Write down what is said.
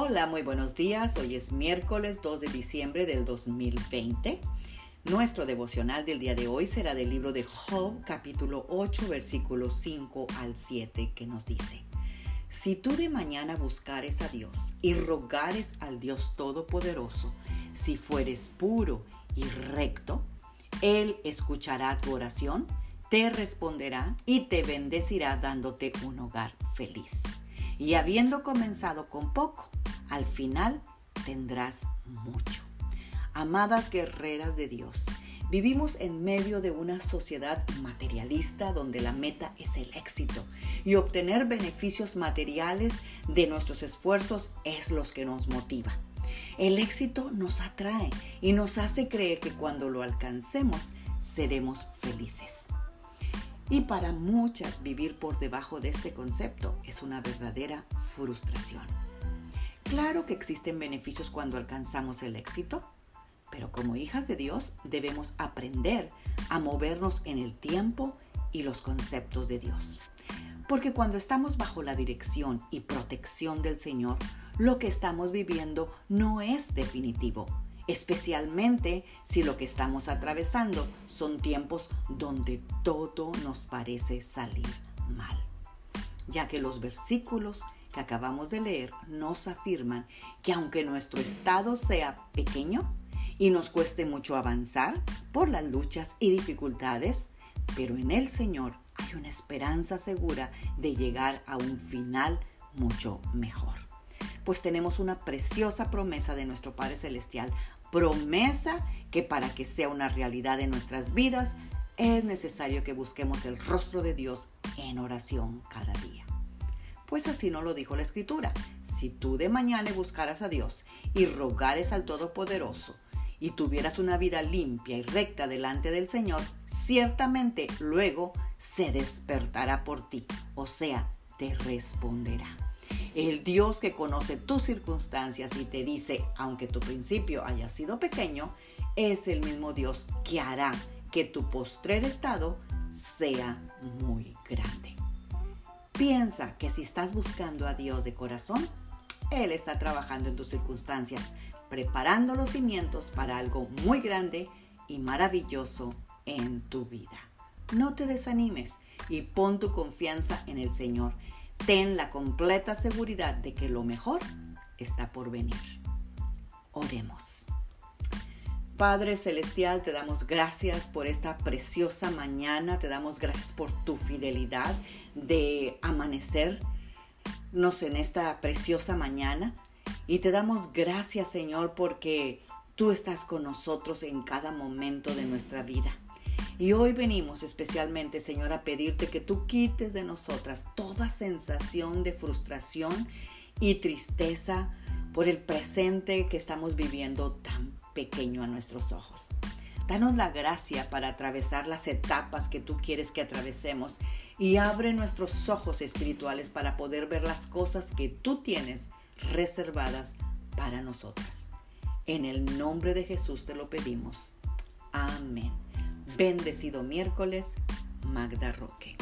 Hola, muy buenos días. Hoy es miércoles 2 de diciembre del 2020. Nuestro devocional del día de hoy será del libro de Job, capítulo 8, versículos 5 al 7, que nos dice, Si tú de mañana buscares a Dios y rogares al Dios Todopoderoso, si fueres puro y recto, Él escuchará tu oración, te responderá y te bendecirá dándote un hogar feliz. Y habiendo comenzado con poco, al final tendrás mucho. Amadas guerreras de Dios, vivimos en medio de una sociedad materialista donde la meta es el éxito y obtener beneficios materiales de nuestros esfuerzos es lo que nos motiva. El éxito nos atrae y nos hace creer que cuando lo alcancemos seremos felices. Y para muchas vivir por debajo de este concepto es una verdadera frustración. Claro que existen beneficios cuando alcanzamos el éxito, pero como hijas de Dios debemos aprender a movernos en el tiempo y los conceptos de Dios. Porque cuando estamos bajo la dirección y protección del Señor, lo que estamos viviendo no es definitivo, especialmente si lo que estamos atravesando son tiempos donde todo nos parece salir mal, ya que los versículos que acabamos de leer nos afirman que aunque nuestro estado sea pequeño y nos cueste mucho avanzar por las luchas y dificultades, pero en el Señor hay una esperanza segura de llegar a un final mucho mejor. Pues tenemos una preciosa promesa de nuestro Padre Celestial, promesa que para que sea una realidad en nuestras vidas es necesario que busquemos el rostro de Dios en oración cada día. Pues así no lo dijo la Escritura. Si tú de mañana buscaras a Dios y rogares al Todopoderoso y tuvieras una vida limpia y recta delante del Señor, ciertamente luego se despertará por ti, o sea, te responderá. El Dios que conoce tus circunstancias y te dice, aunque tu principio haya sido pequeño, es el mismo Dios que hará que tu postrer estado sea muy grande. Piensa que si estás buscando a Dios de corazón, Él está trabajando en tus circunstancias, preparando los cimientos para algo muy grande y maravilloso en tu vida. No te desanimes y pon tu confianza en el Señor. Ten la completa seguridad de que lo mejor está por venir. Oremos. Padre Celestial, te damos gracias por esta preciosa mañana, te damos gracias por tu fidelidad de amanecernos en esta preciosa mañana y te damos gracias Señor porque tú estás con nosotros en cada momento de nuestra vida. Y hoy venimos especialmente, Señor, a pedirte que tú quites de nosotras toda sensación de frustración y tristeza por el presente que estamos viviendo tan pequeño a nuestros ojos. Danos la gracia para atravesar las etapas que tú quieres que atravesemos y abre nuestros ojos espirituales para poder ver las cosas que tú tienes reservadas para nosotras. En el nombre de Jesús te lo pedimos. Amén. Bendecido miércoles, Magda Roque.